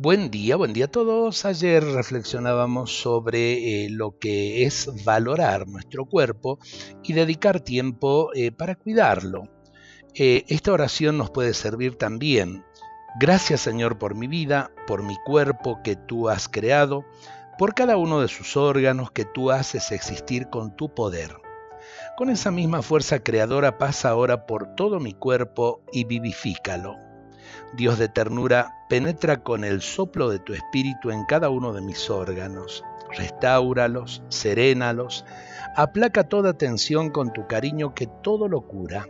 Buen día, buen día a todos. Ayer reflexionábamos sobre eh, lo que es valorar nuestro cuerpo y dedicar tiempo eh, para cuidarlo. Eh, esta oración nos puede servir también. Gracias Señor por mi vida, por mi cuerpo que tú has creado, por cada uno de sus órganos que tú haces existir con tu poder. Con esa misma fuerza creadora pasa ahora por todo mi cuerpo y vivifícalo Dios de ternura, penetra con el soplo de tu espíritu en cada uno de mis órganos. Restáuralos, serénalos, aplaca toda tensión con tu cariño que todo lo cura.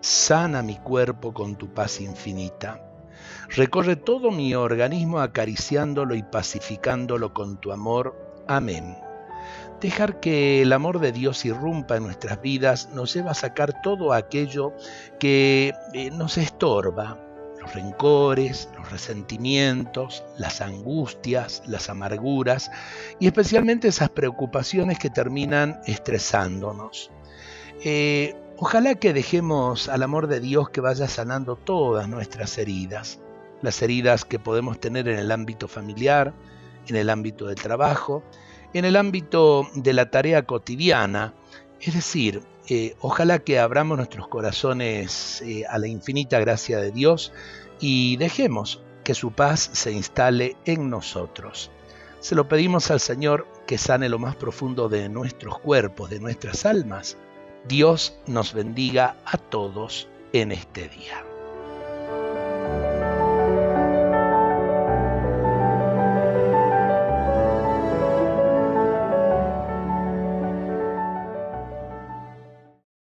Sana mi cuerpo con tu paz infinita. Recorre todo mi organismo acariciándolo y pacificándolo con tu amor. Amén. Dejar que el amor de Dios irrumpa en nuestras vidas nos lleva a sacar todo aquello que eh, nos estorba, los rencores, los resentimientos, las angustias, las amarguras y especialmente esas preocupaciones que terminan estresándonos. Eh, ojalá que dejemos al amor de Dios que vaya sanando todas nuestras heridas, las heridas que podemos tener en el ámbito familiar, en el ámbito del trabajo, en el ámbito de la tarea cotidiana, es decir, eh, ojalá que abramos nuestros corazones eh, a la infinita gracia de Dios y dejemos que su paz se instale en nosotros. Se lo pedimos al Señor que sane lo más profundo de nuestros cuerpos, de nuestras almas. Dios nos bendiga a todos en este día.